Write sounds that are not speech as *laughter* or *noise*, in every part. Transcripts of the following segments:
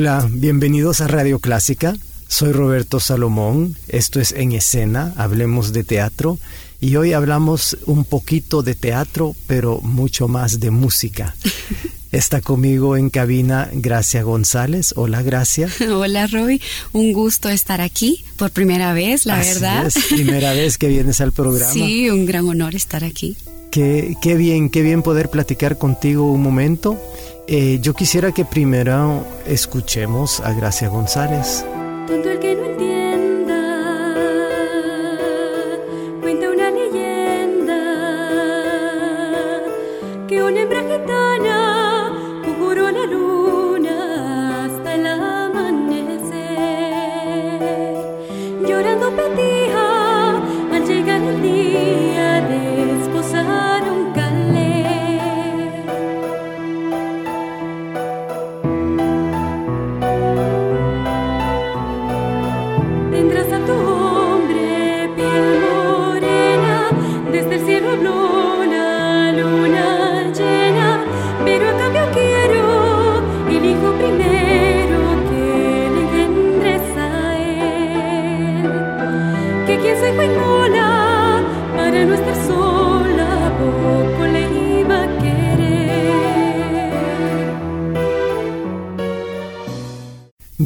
Hola, bienvenidos a Radio Clásica. Soy Roberto Salomón, esto es En Escena, hablemos de teatro y hoy hablamos un poquito de teatro, pero mucho más de música. *laughs* Está conmigo en cabina Gracia González. Hola, Gracia. *laughs* Hola, Roy. Un gusto estar aquí por primera vez, la verdad. Es, primera vez que vienes al programa. *laughs* Sí, un gran honor estar aquí. Qué, bien, qué bien poder platicar contigo un momento. Eh, yo quisiera que primero escuchemos a Gracia González.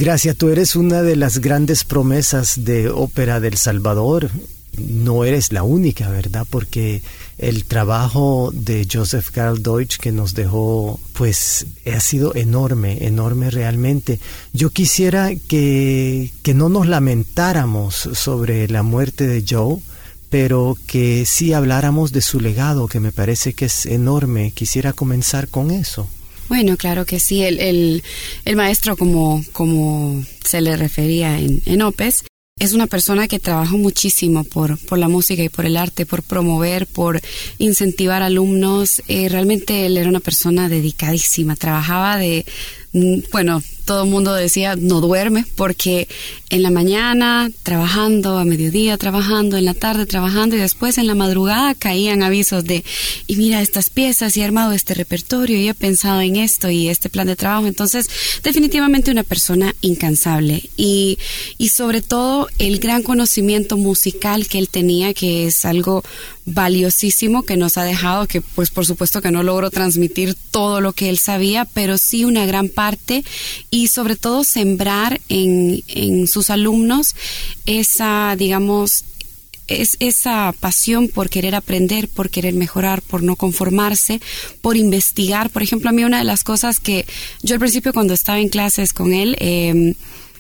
Gracia, tú eres una de las grandes promesas de ópera del Salvador. No eres la única, ¿verdad? Porque el trabajo de Joseph Carl Deutsch que nos dejó, pues ha sido enorme, enorme realmente. Yo quisiera que, que no nos lamentáramos sobre la muerte de Joe, pero que sí habláramos de su legado, que me parece que es enorme. Quisiera comenzar con eso. Bueno, claro que sí. El, el, el maestro, como, como se le refería en, en OPES, es una persona que trabajó muchísimo por, por la música y por el arte, por promover, por incentivar alumnos. Eh, realmente él era una persona dedicadísima. Trabajaba de, bueno, todo el mundo decía no duerme porque en la mañana trabajando, a mediodía trabajando, en la tarde trabajando y después en la madrugada caían avisos de y mira estas piezas y he armado este repertorio y he pensado en esto y este plan de trabajo. Entonces, definitivamente una persona incansable y, y sobre todo el gran conocimiento musical que él tenía, que es algo valiosísimo que nos ha dejado, que pues por supuesto que no logro transmitir todo lo que él sabía, pero sí una gran parte y sobre todo sembrar en, en sus alumnos esa, digamos, es esa pasión por querer aprender, por querer mejorar, por no conformarse, por investigar. Por ejemplo, a mí una de las cosas que yo al principio cuando estaba en clases con él, eh,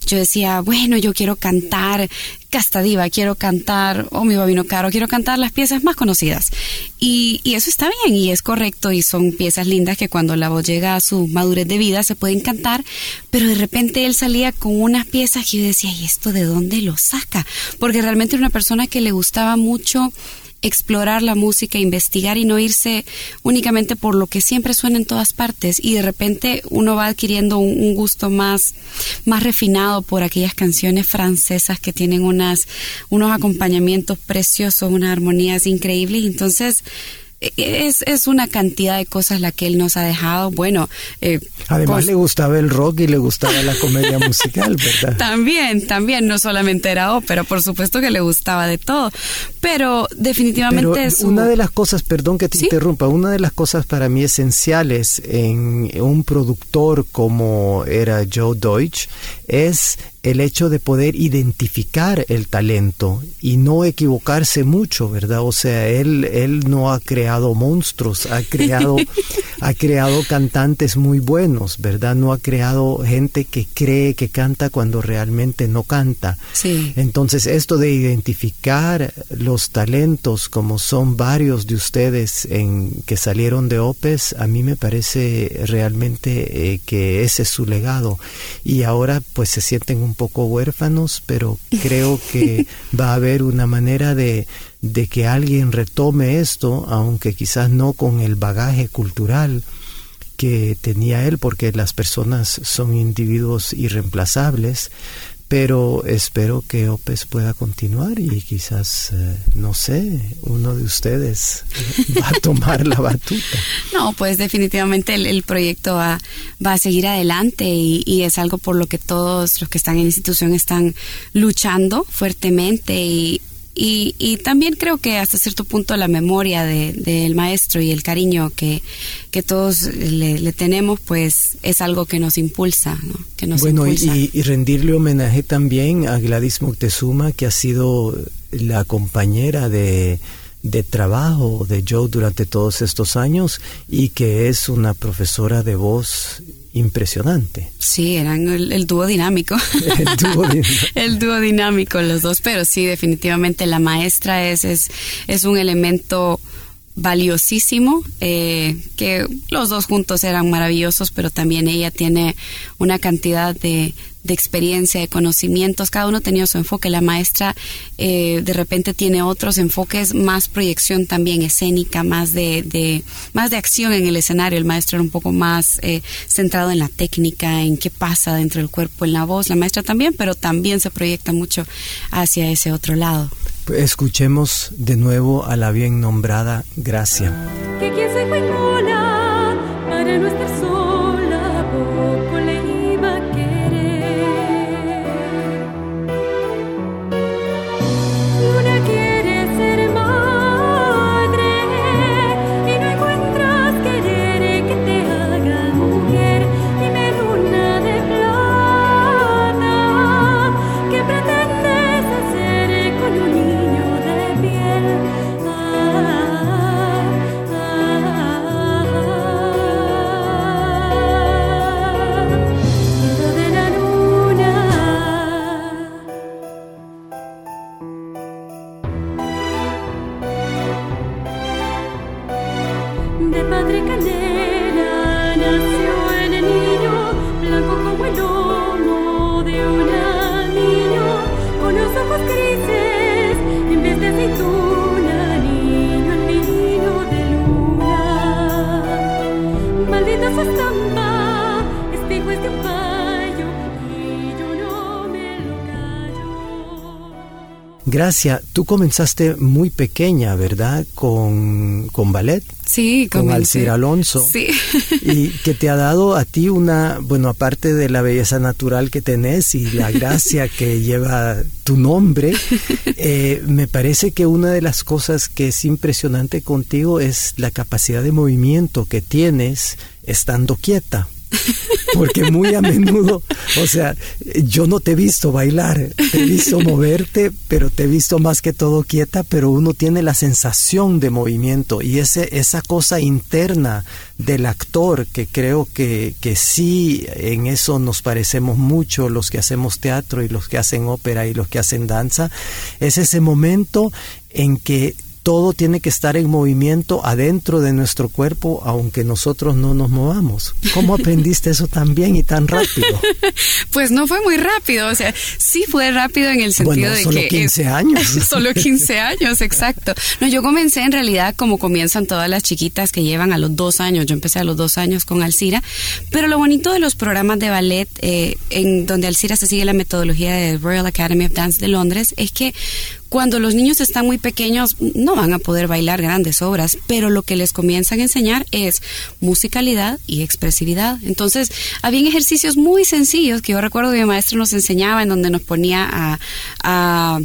yo decía, bueno, yo quiero cantar Castadiva, quiero cantar O mi babino caro, quiero cantar las piezas más conocidas. Y, y, eso está bien y es correcto y son piezas lindas que cuando la voz llega a su madurez de vida se pueden cantar, pero de repente él salía con unas piezas que yo decía, ¿y esto de dónde lo saca? Porque realmente era una persona que le gustaba mucho explorar la música, investigar y no irse únicamente por lo que siempre suena en todas partes. Y de repente uno va adquiriendo un, un gusto más, más refinado por aquellas canciones francesas que tienen unas, unos acompañamientos preciosos, unas armonías increíbles. Entonces es, es una cantidad de cosas la que él nos ha dejado. Bueno, eh, además pues, le gustaba el rock y le gustaba la comedia musical, ¿verdad? *laughs* También, también, no solamente era ópera, por supuesto que le gustaba de todo, pero definitivamente pero es una de las cosas, perdón que te ¿Sí? interrumpa, una de las cosas para mí esenciales en un productor como era Joe Deutsch es el hecho de poder identificar el talento y no equivocarse mucho, ¿verdad? O sea, él, él no ha creado monstruos, ha creado, *laughs* ha creado cantantes muy buenos, ¿verdad? No ha creado gente que cree que canta cuando realmente no canta. Sí. Entonces, esto de identificar los talentos, como son varios de ustedes en que salieron de OPES, a mí me parece realmente eh, que ese es su legado. Y ahora pues se sienten un poco huérfanos, pero creo que *laughs* va a haber una manera de, de que alguien retome esto, aunque quizás no con el bagaje cultural que tenía él, porque las personas son individuos irreemplazables, pero espero que OPES pueda continuar y quizás, eh, no sé, uno de ustedes *laughs* va a tomar la batuta. No, pues definitivamente el, proyecto va, va, a seguir adelante y, y, es algo por lo que todos los que están en la institución están luchando fuertemente y y, y, también creo que hasta cierto punto la memoria del de, maestro y el cariño que, que todos le, le, tenemos, pues es algo que nos impulsa. ¿no? Que nos bueno, impulsa. Y, y, rendirle homenaje también a Gladys Moctezuma, que ha sido la compañera de, de trabajo de Joe durante todos estos años y que es una profesora de voz impresionante. Sí, eran el, el dúo dinámico. *laughs* el, dúo dinámico. *laughs* el dúo dinámico los dos, pero sí, definitivamente la maestra es, es, es un elemento valiosísimo, eh, que los dos juntos eran maravillosos, pero también ella tiene una cantidad de, de experiencia, de conocimientos, cada uno tenía su enfoque. La maestra eh, de repente tiene otros enfoques, más proyección también escénica, más de, de, más de acción en el escenario. El maestro era un poco más eh, centrado en la técnica, en qué pasa dentro del cuerpo, en la voz. La maestra también, pero también se proyecta mucho hacia ese otro lado. Escuchemos de nuevo a la bien nombrada Gracia. Que Gracia, tú comenzaste muy pequeña, ¿verdad? Con, con ballet. Sí, con. Alcir Alonso. Sí. *laughs* Y que te ha dado a ti una, bueno, aparte de la belleza natural que tenés y la gracia *laughs* que lleva tu nombre, *laughs* eh, me parece que una de las cosas que es impresionante contigo es la capacidad de movimiento que tienes estando quieta. Porque muy a menudo, o sea, yo no te he visto bailar, te he visto moverte, pero te he visto más que todo quieta, pero uno tiene la sensación de movimiento y ese, esa cosa interna del actor que creo que, que sí, en eso nos parecemos mucho los que hacemos teatro y los que hacen ópera y los que hacen danza, es ese momento en que todo tiene que estar en movimiento adentro de nuestro cuerpo, aunque nosotros no nos movamos. ¿Cómo *laughs* aprendiste eso tan bien y tan rápido? *laughs* Pues no fue muy rápido, o sea, sí fue rápido en el sentido bueno, de solo que... 15 años. *laughs* solo 15 años, exacto. No, yo comencé en realidad como comienzan todas las chiquitas que llevan a los dos años. Yo empecé a los dos años con Alcira, pero lo bonito de los programas de ballet, eh, en donde Alcira se sigue la metodología de Royal Academy of Dance de Londres, es que cuando los niños están muy pequeños no van a poder bailar grandes obras, pero lo que les comienzan a enseñar es musicalidad y expresividad. Entonces, habían ejercicios muy sencillos que yo recuerdo que mi maestro nos enseñaba en donde nos ponía a, a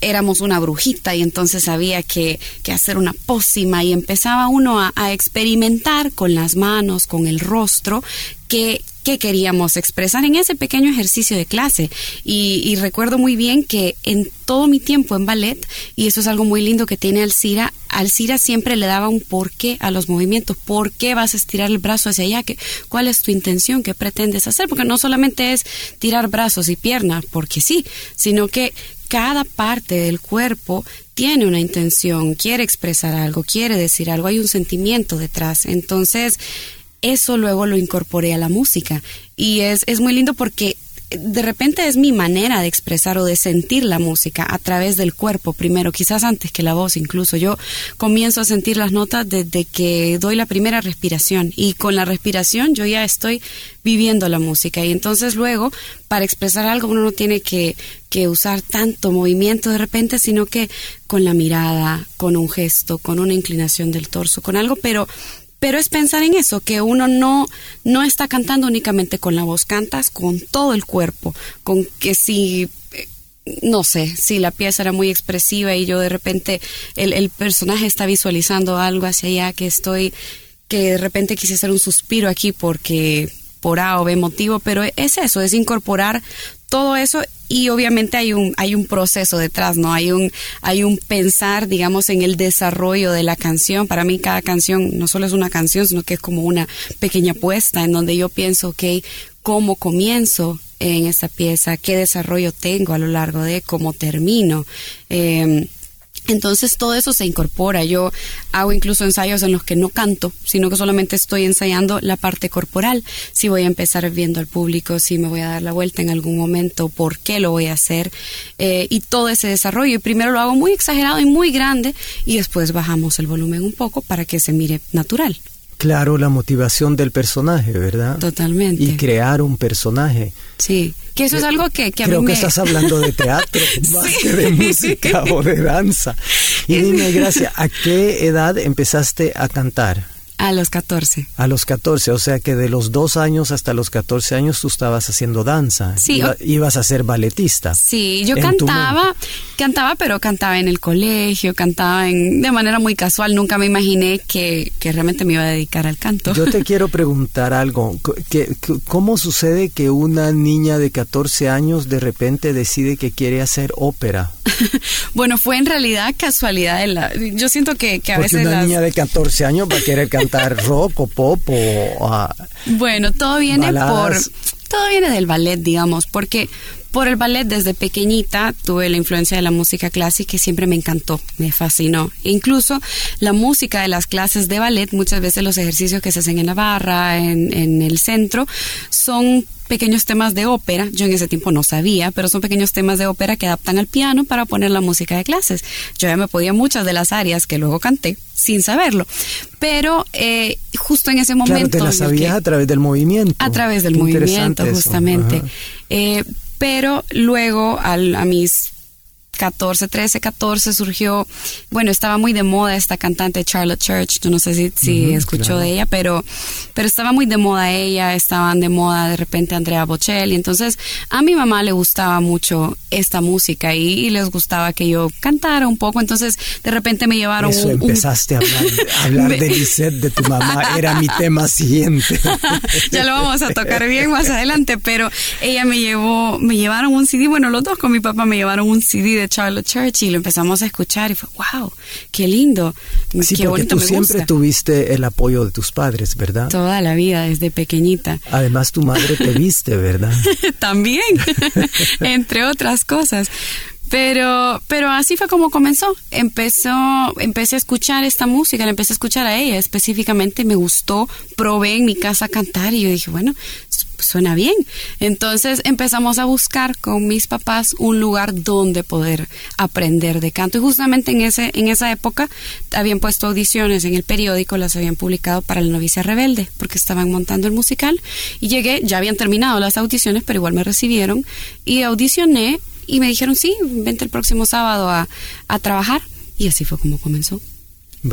éramos una brujita y entonces había que, hacer una pócima y empezaba uno a, experimentar con las manos, con el rostro, que qué queríamos expresar en ese pequeño ejercicio de clase. Y, y, recuerdo muy bien que en todo mi tiempo en ballet, y eso es algo muy lindo que tiene Alcira, Alcira siempre le daba un porqué a los movimientos, por qué vas a estirar el brazo hacia allá, ¿Qué, cuál es tu intención, qué pretendes hacer, porque no solamente es tirar brazos y piernas, porque sí, sino que cada parte del cuerpo tiene una intención, quiere expresar algo, quiere decir algo, hay un sentimiento detrás. Entonces, eso luego lo incorporé a la música. Y es, es muy lindo porque de repente es mi manera de expresar o de sentir la música a través del cuerpo primero, quizás antes que la voz incluso. Yo comienzo a sentir las notas desde que doy la primera respiración y con la respiración yo ya estoy viviendo la música y entonces luego para expresar algo uno no tiene que, que usar tanto movimiento de repente, sino que con la mirada, con un gesto, con una inclinación del torso, con algo, pero pero es pensar en eso, que uno no, no está cantando únicamente con la voz, cantas con todo el cuerpo, con que si eh, no sé, si la pieza era muy expresiva y yo de repente el, el, personaje está visualizando algo hacia allá que estoy, que de repente quise hacer un suspiro aquí porque por A o B motivo, pero es eso, es incorporar todo eso y obviamente hay un hay un proceso detrás no hay un hay un pensar digamos en el desarrollo de la canción. Para mí cada canción no solo es una canción sino que es como una pequeña puesta en donde yo pienso ok cómo comienzo en esta pieza qué desarrollo tengo a lo largo de cómo termino eh, entonces todo eso se incorpora. Yo hago incluso ensayos en los que no canto, sino que solamente estoy ensayando la parte corporal. Si voy a empezar viendo al público, si me voy a dar la vuelta en algún momento, por qué lo voy a hacer eh, y todo ese desarrollo. Y primero lo hago muy exagerado y muy grande y después bajamos el volumen un poco para que se mire natural. Claro, la motivación del personaje, ¿verdad? Totalmente. Y crear un personaje. Sí, que eso es algo que, que a Creo mí que me... estás hablando de teatro *laughs* más que de música o de danza. Y dime, Gracia, ¿a qué edad empezaste a cantar? A los 14. A los 14, o sea que de los dos años hasta los 14 años tú estabas haciendo danza. Sí. Iba, ibas a ser balletista. Sí, yo cantaba, cantaba, pero cantaba en el colegio, cantaba en, de manera muy casual. Nunca me imaginé que, que realmente me iba a dedicar al canto. Yo te *laughs* quiero preguntar algo. ¿Qué- qué- ¿Cómo sucede que una niña de 14 años de repente decide que quiere hacer ópera? *laughs* bueno, fue en realidad casualidad. De la, yo siento que, que a Porque veces una las- niña de 14 años va a querer *laughs* cantar rock o pop o... ah, Bueno, todo viene Baladas. por todo viene del ballet, digamos, porque por el ballet desde pequeñita tuve la influencia de la música clásica que siempre me encantó, me fascinó. E incluso la música de las clases de ballet, muchas veces los ejercicios que se hacen en la barra, en, en el centro, son pequeños temas de ópera. Yo en ese tiempo no sabía, pero son pequeños temas de ópera que adaptan al piano para poner la música de clases. Yo ya me podía muchas de las áreas que luego canté sin saberlo. Pero eh, justo en ese momento... claro, te la en el que- sabías a través del movimiento. a través del Qué movimiento, justamente. Eh, pero luego, al, a mis 14, 13, 14, surgió, bueno, estaba muy de moda esta cantante Charlotte Church, yo no sé si, si Ujú, escuchó claro. de ella, pero, pero estaba muy de moda ella, estaban de moda de repente Andrea Bocelli, entonces a mi mamá le gustaba mucho esta música y, y les gustaba que yo cantara un poco, entonces de repente me llevaron Eso un- un empezaste a hablar, a hablar *laughs* de Lisette, de tu mamá, era mi tema siguiente. *laughs* ya lo vamos a tocar bien más adelante, pero ella me llevó, me llevaron un CD, bueno, los dos con mi papá me llevaron un CD de Charlotte Church y lo empezamos a escuchar y fue, wow, qué lindo, Sí, qué porque bonito, tú me siempre gusta. tuviste el apoyo de tus padres, ¿verdad? Toda la vida, desde pequeñita. Además, tu madre te viste, ¿verdad? *laughs* También, *laughs* entre otras cosas. Pero, pero así fue como comenzó. Empezó, empecé a escuchar esta música, la empecé a escuchar a ella específicamente, me gustó, probé en mi casa a cantar y yo dije, bueno, su- suena bien. Entonces empezamos a buscar con mis papás un lugar donde poder aprender de canto. Y justamente en ese, en esa época habían puesto audiciones en el periódico, las habían publicado para la novicia rebelde, porque estaban montando el musical. Y llegué, ya habían terminado las audiciones, pero igual me recibieron y audicioné y me dijeron, sí, vente el próximo sábado a, a trabajar. Y así fue como comenzó.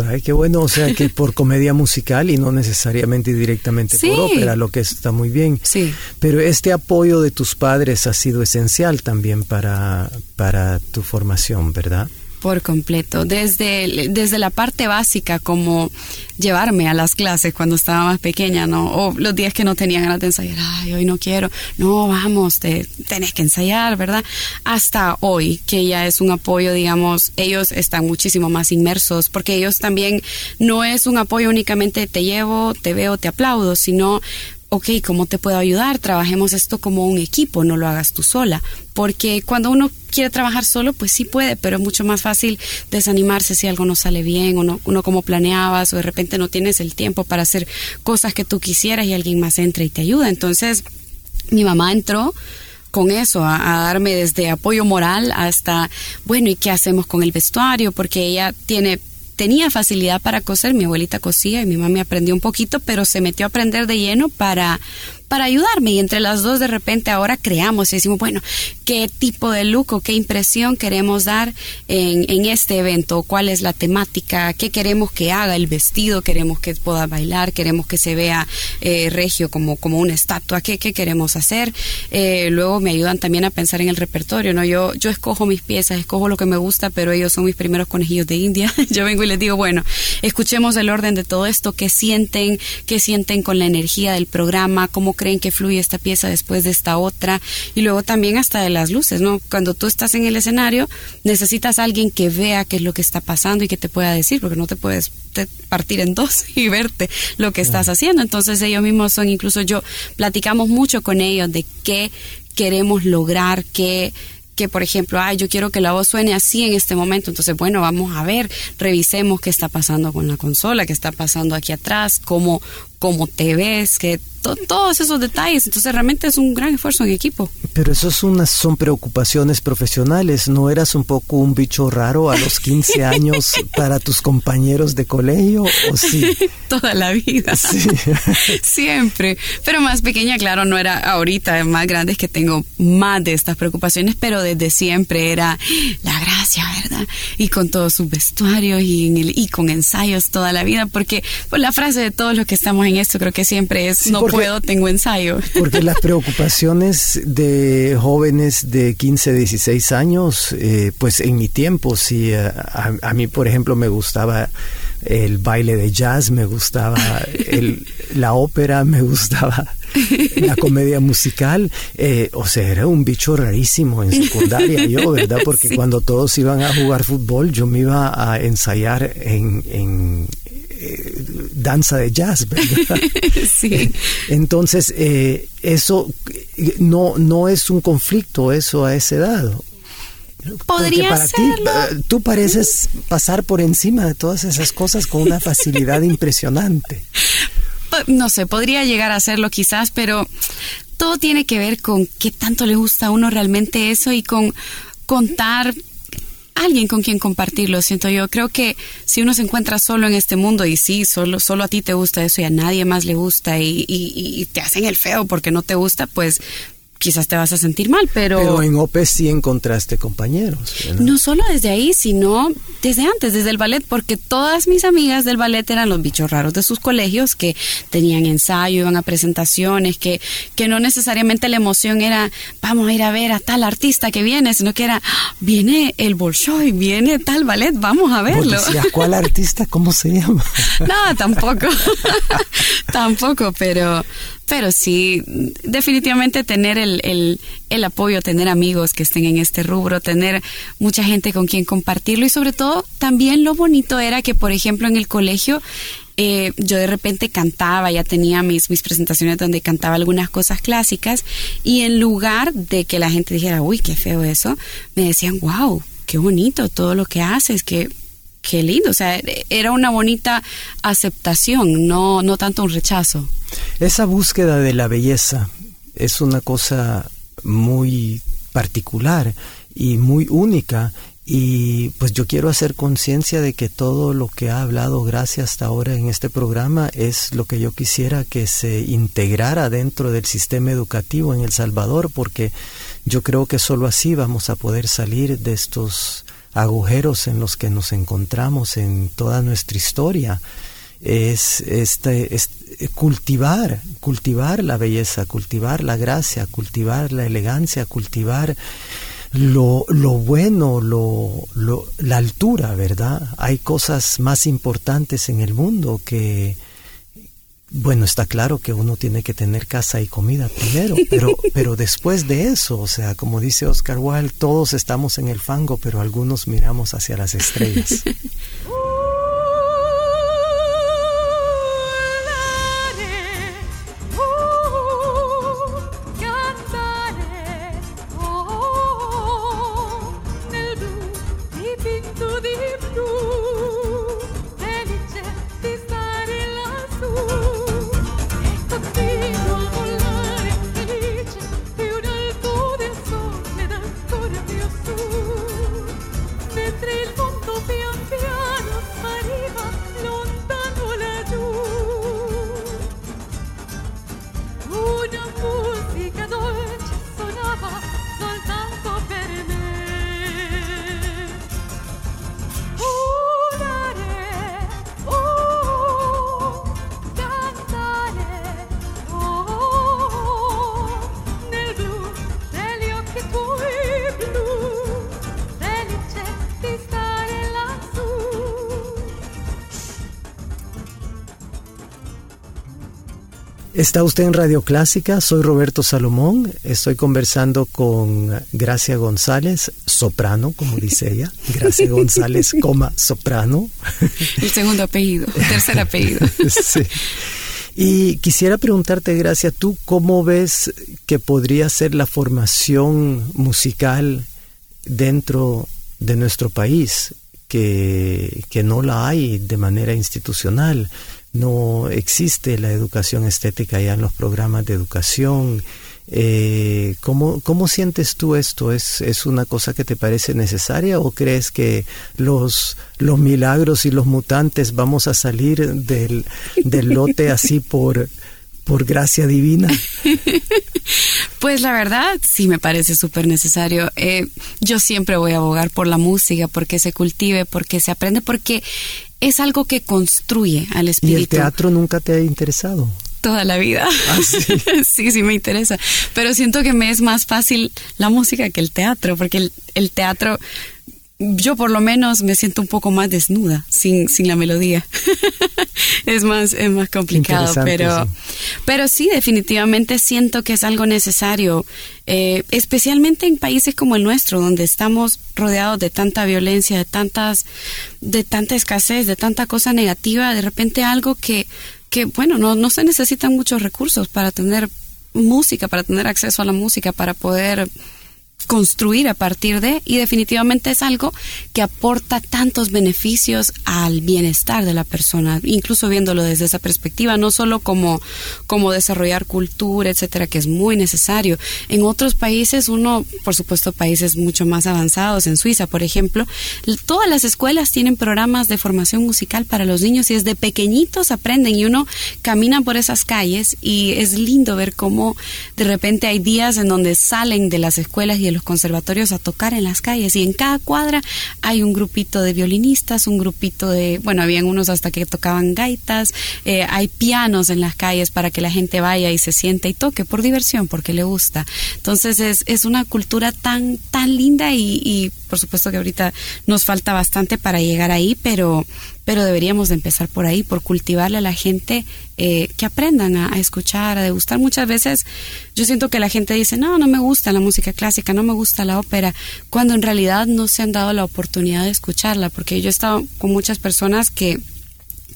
Ay, qué bueno, o sea que *laughs* por comedia musical y no necesariamente directamente Sí. por ópera, lo que está muy bien. Sí. Pero este apoyo de tus padres ha sido esencial también para, para tu formación, ¿verdad? Por completo, desde, desde la parte básica como llevarme a las clases cuando estaba más pequeña, ¿no? O los días que no tenía ganas de ensayar, ay, hoy no quiero, no, vamos, te, tenés que ensayar, ¿verdad? Hasta hoy, que ya es un apoyo, digamos, ellos están muchísimo más inmersos, porque ellos también no es un apoyo únicamente te llevo, te veo, te aplaudo, sino ok, ¿cómo te puedo ayudar? Trabajemos esto como un equipo, no lo hagas tú sola. Porque cuando uno quiere trabajar solo, pues sí puede, pero es mucho más fácil desanimarse si algo no sale bien o no, uno como planeabas o de repente no tienes el tiempo para hacer cosas que tú quisieras y alguien más entra y te ayuda. Entonces, mi mamá entró con eso, a, a, darme desde apoyo moral hasta, bueno, ¿y qué hacemos con el vestuario? Porque ella tiene tenía facilidad para coser, mi abuelita cosía y mi mamá me aprendió un poquito, pero se metió a aprender de lleno para para ayudarme y entre las dos de repente ahora creamos y decimos, bueno, ¿qué tipo de look o qué impresión queremos dar en, en este evento? ¿Cuál es la temática? ¿Qué queremos que haga el vestido? ¿Queremos que pueda bailar? ¿Queremos que se vea eh, regio como, como una estatua? ¿Qué, qué queremos hacer? Eh, luego me ayudan también a pensar en el repertorio, ¿no? Yo, yo escojo mis piezas, escojo lo que me gusta, pero ellos son mis primeros conejillos de India. *laughs* yo vengo y les digo, bueno, escuchemos el orden de todo esto, qué sienten, qué sienten con la energía del programa, cómo creen que fluye esta pieza después de esta otra y luego también hasta de las luces, ¿no? Cuando tú estás en el escenario necesitas a alguien que vea qué es lo que está pasando y que te pueda decir, porque no te puedes partir en dos *laughs* y verte lo que estás haciendo. Entonces ellos mismos son, incluso yo, platicamos mucho con ellos de qué queremos lograr, qué que, por ejemplo, ay, yo quiero que la voz suene así en este momento. Entonces, bueno, vamos a ver, revisemos qué está pasando con la consola, qué está pasando aquí atrás, cómo, cómo te ves, que todos esos detalles. Entonces realmente es un gran esfuerzo en equipo. Pero eso unas, son preocupaciones profesionales. ¿No eras un poco un bicho raro a los 15 *laughs* años para tus compañeros de colegio? ¿O sí? *laughs* Toda la vida. Sí. *laughs* Siempre. Pero más pequeña, claro, no era ahorita, más grande es que tengo más de estas preocupaciones, pero desde siempre era la gracia, ¿verdad? Y con todos sus vestuarios y, en el, y con ensayos toda la vida, porque pues, la frase de todos los que estamos en esto creo que siempre es no puedo, tengo ensayo. Porque las *laughs* preocupaciones de jóvenes de 15, 16 años, eh, pues en mi tiempo, sí, eh, a, a, mí por ejemplo me gustaba el baile de jazz, me gustaba el, *laughs* la ópera, me gustaba la comedia musical, eh, o sea, era un bicho rarísimo en secundaria yo, ¿verdad? *laughs* Porque sí. cuando todos iban a jugar fútbol, yo me iba a ensayar en, en, danza de jazz, ¿verdad? *laughs* sí. Entonces, eh, eso no, no es un conflicto, eso a esa edad. Podría para serlo. ti, tú pareces pasar por encima de todas esas cosas con una facilidad *laughs* impresionante. No sé, podría llegar a hacerlo quizás, pero todo tiene que ver con qué tanto le gusta a uno realmente eso y con contar alguien con quien compartirlo, siento yo. Creo que si uno se encuentra solo en este mundo y sí, solo, solo a ti te gusta eso y a nadie más le gusta y, y, y te hacen el feo porque no te gusta, pues quizás te vas a sentir mal, pero... Pero en OPE sí encontraste compañeros. ¿no? no solo desde ahí, sino desde antes, desde el ballet, porque todas mis amigas del ballet eran los bichos raros de sus colegios que tenían ensayo, iban a presentaciones, que, que no necesariamente la emoción era vamos a ir a ver a tal artista que viene, sino que era viene el Bolshoi, viene tal ballet, vamos a verlo. Decías, ¿Cuál artista? ¿Cómo se llama? *laughs* no, tampoco. *laughs* tampoco, pero pero sí, definitivamente tener el, el, el, apoyo, tener amigos que estén en este rubro, tener mucha gente con quien compartirlo y sobre todo también lo bonito era que, por ejemplo, en el colegio eh, yo de repente cantaba, ya tenía mis, mis presentaciones donde cantaba algunas cosas clásicas y en lugar de que la gente dijera, uy, qué feo eso, me decían, wow, qué bonito todo lo que haces, que qué lindo, o sea, era una bonita aceptación, no, no tanto un rechazo. Esa búsqueda de la belleza es una cosa muy particular y muy única y pues yo quiero hacer conciencia de que todo lo que ha hablado gracias hasta ahora en este programa es lo que yo quisiera que se integrara dentro del sistema educativo en El Salvador, porque yo creo que solo así vamos a poder salir de estos agujeros en los que nos encontramos en toda nuestra historia es este, es cultivar, cultivar la belleza, cultivar la gracia, cultivar la elegancia, cultivar lo, lo bueno, lo, lo, la altura, ¿verdad? Hay cosas más importantes en el mundo que, bueno, está claro que uno tiene que tener casa y comida primero, pero, *laughs* pero después de eso, o sea, como dice Oscar Wilde, todos estamos en el fango, pero algunos miramos hacia las estrellas. *laughs* Está usted en Radio Clásica, soy Roberto Salomón, estoy conversando con Gracia González, soprano, como dice ella, *laughs* Gracia González, coma, soprano. El segundo apellido, tercer apellido. *laughs* sí. Y quisiera preguntarte, Gracia, ¿tú cómo ves que podría ser la formación musical dentro de nuestro país, que, que no la hay de manera institucional? No existe la educación estética ya en los programas de educación. Eh, ¿cómo, ¿Cómo sientes tú esto? ¿Es, ¿Es una cosa que te parece necesaria o crees que los, los milagros y los mutantes vamos a salir del, del lote así por, por gracia divina? *laughs* Pues la verdad sí me parece súper necesario. Eh, yo siempre voy a abogar por la música, porque se cultive, porque se aprende, porque es algo que construye al espíritu. ¿Y el teatro nunca te ha interesado? Toda la vida. ¿Ah, *laughs* sí? sí, me interesa. Pero siento que me es más fácil la música que el teatro, porque el, el teatro yo por lo menos me siento un poco más desnuda sin, sin la melodía. *laughs* es más, es más complicado, pero sí. pero sí, definitivamente siento que es algo necesario, eh, especialmente en países como el nuestro, donde estamos rodeados de tanta violencia, de tantas, de tanta escasez, de tanta cosa negativa, de repente algo que, que bueno, no, no se necesitan muchos recursos para tener música, para tener acceso a la música, para poder construir a partir de y definitivamente es algo que aporta tantos beneficios al bienestar de la persona, incluso viéndolo desde esa perspectiva, no solo como, como desarrollar cultura, etcétera, que es muy necesario. En otros países, uno, por supuesto, países mucho más avanzados, en Suiza, por ejemplo, todas las escuelas tienen programas de formación musical para los niños y desde pequeñitos aprenden y uno camina por esas calles y es lindo ver cómo de repente hay días en donde salen de las escuelas y de los conservatorios a tocar en las calles y en cada cuadra hay un grupito de violinistas, un grupito de, bueno, habían unos hasta que tocaban gaitas, eh, hay pianos en las calles para que la gente vaya y se siente y toque por diversión, porque le gusta. Entonces es, es una cultura tan, tan linda y, y por supuesto que ahorita nos falta bastante para llegar ahí, pero pero deberíamos de empezar por ahí, por cultivarle a la gente eh, que aprendan a, escuchar, a degustar. Muchas veces yo siento que la gente dice, no, no me gusta la música clásica, no me gusta la ópera, cuando en realidad no se han dado la oportunidad de escucharla, porque yo he estado con muchas personas que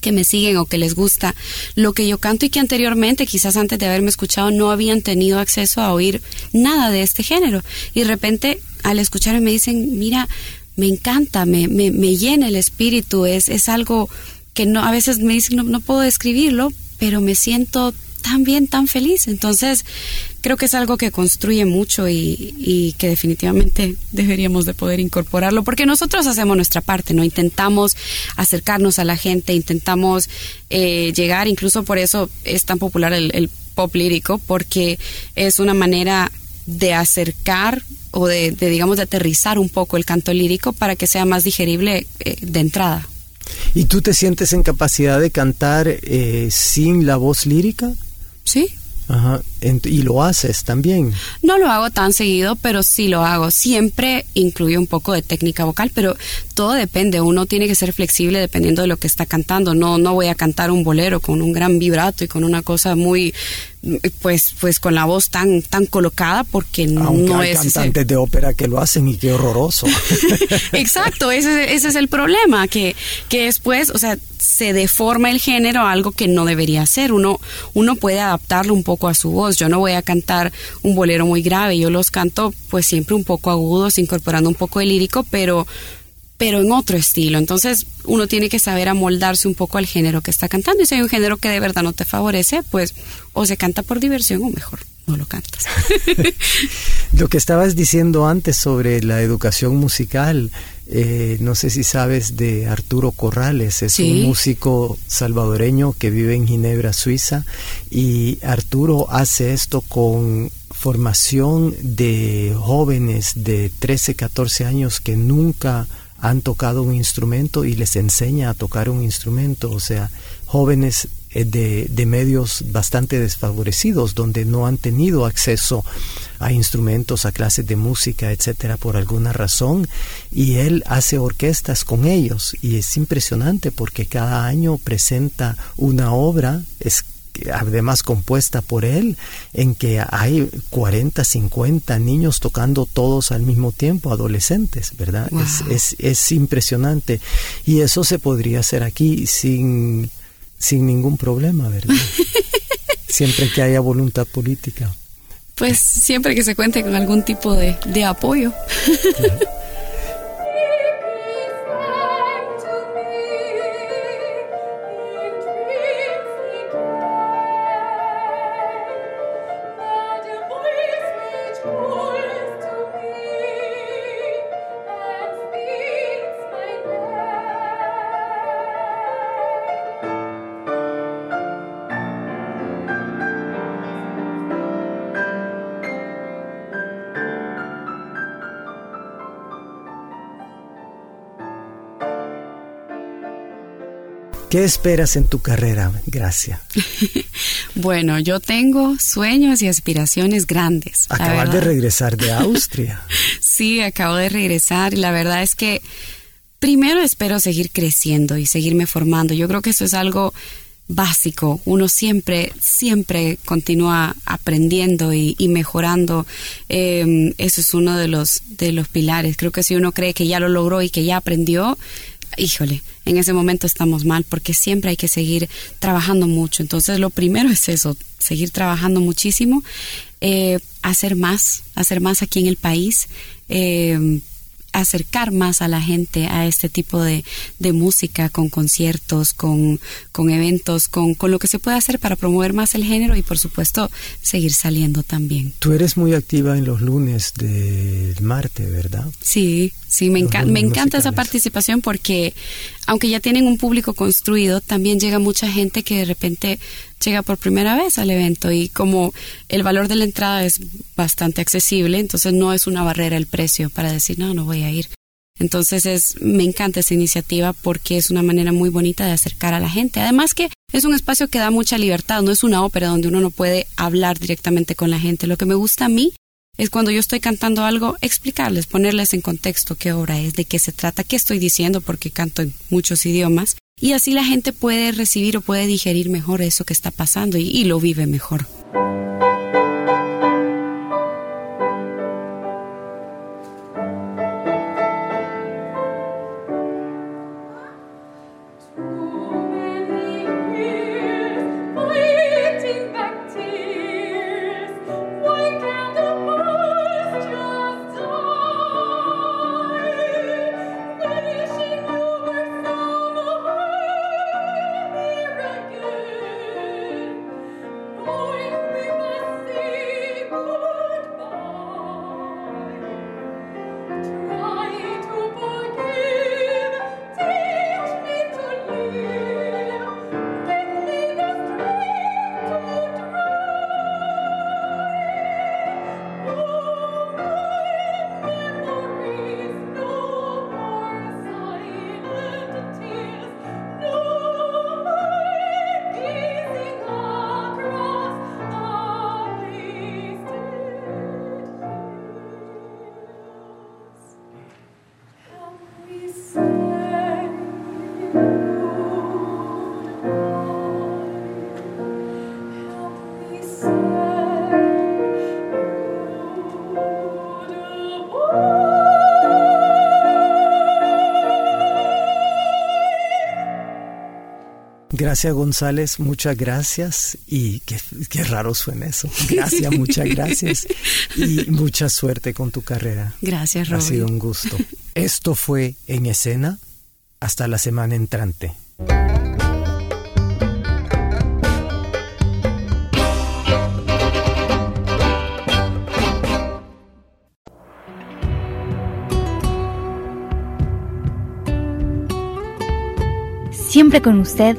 que me siguen o que les gusta lo que yo canto y que anteriormente, quizás antes de haberme escuchado, no habían tenido acceso a oír nada de este género. Y de repente, al escucharme, me dicen, mira, me encanta, me, me, me, llena el espíritu, es, es algo que no, a veces me dicen no, no puedo describirlo, pero me siento tan bien, tan feliz. Entonces, creo que es algo que construye mucho y, y, que definitivamente deberíamos de poder incorporarlo, porque nosotros hacemos nuestra parte, ¿no? Intentamos acercarnos a la gente, intentamos eh, llegar, incluso por eso es tan popular el, el pop lírico, porque es una manera de acercar o de, de, digamos, de aterrizar un poco el canto lírico para que sea más digerible eh, de entrada. ¿Y tú te sientes en capacidad de cantar eh, sin la voz lírica? Sí. Ajá. Y lo haces también. No lo hago tan seguido, pero sí lo hago. Siempre incluye un poco de técnica vocal, pero todo depende. Uno tiene que ser flexible dependiendo de lo que está cantando. No, no voy a cantar un bolero con un gran vibrato y con una cosa muy pues pues con la voz tan tan colocada porque Aunque no hay es cantantes de ópera que lo hacen y qué horroroso. *laughs* Exacto, ese, ese es el problema, que, que después, o sea, se deforma el género a algo que no debería ser. Uno, uno puede adaptarlo un poco a su voz. Yo no voy a cantar un bolero muy grave, yo los canto pues siempre un poco agudos, incorporando un poco de lírico, pero pero en otro estilo. Entonces uno tiene que saber amoldarse un poco al género que está cantando. Y si hay un género que de verdad no te favorece, pues o se canta por diversión o mejor no lo cantas. *laughs* *laughs* lo que estabas diciendo antes sobre la educación musical, eh, no sé si sabes de Arturo Corrales, es un músico salvadoreño que vive en Ginebra, Suiza, y Arturo hace esto con formación de jóvenes de 13, 14 años que nunca han tocado un instrumento y les enseña a tocar un instrumento, o sea, jóvenes de, de, medios bastante desfavorecidos, donde no han tenido acceso a instrumentos, a clases de música, etcétera, por alguna razón, y él hace orquestas con ellos, y es impresionante porque cada año presenta una obra, es además compuesta por él, en que hay 40, 50 niños tocando todos al mismo tiempo, adolescentes, ¿verdad? Es, es, es, impresionante. Y eso se podría hacer aquí sin, sin ningún problema, ¿verdad? *laughs* siempre que haya voluntad política. Pues siempre que se cuente con algún tipo de, de apoyo. ¿Qué esperas en tu carrera, Gracia? *laughs* bueno, yo tengo sueños y aspiraciones grandes. Acabas de regresar de *laughs* Austria. sí, acabo de regresar y la verdad es que primero espero seguir creciendo y seguirme formando. Yo creo que eso es algo básico. Uno siempre, siempre continúa aprendiendo y, mejorando. Em, eso es uno de los, de los pilares. Creo que si uno cree que ya lo logró y que ya aprendió, híjole, en ese momento estamos mal porque siempre hay que seguir trabajando mucho. Entonces, lo primero es eso, seguir trabajando muchísimo, eh, hacer más, hacer más aquí en el país. Eh, acercar más a la gente a este tipo de, de música, con conciertos, con, con eventos, con, con, lo que se puede hacer para promover más el género y por supuesto seguir saliendo también. Tú eres muy activa en los lunes del Marte, ¿verdad? Sí, Sí, me, me encanta esa participación porque aunque ya tienen un público construido, también llega mucha gente que de repente llega por primera vez al evento y como el valor de la entrada es bastante accesible, entonces no es una barrera el precio para decir, no, no voy a ir. Entonces es, me encanta esa iniciativa porque es una manera muy bonita de acercar a la gente. Además que es un espacio que da mucha libertad, no es una ópera donde uno no puede hablar directamente con la gente. Lo que me gusta a mí es cuando yo estoy cantando algo, explicarles, ponerles en contexto qué obra es, de qué se trata, qué estoy diciendo, porque canto en muchos idiomas. Y así la gente puede recibir o puede digerir mejor eso que está pasando y, y lo vive mejor. Gracias González, muchas gracias y qué, qué, raro suena eso. Gracias, muchas gracias y mucha suerte con tu carrera. Gracias, Robbie. Ha sido un gusto. Esto fue En Escena. Hasta la semana entrante. Siempre con usted,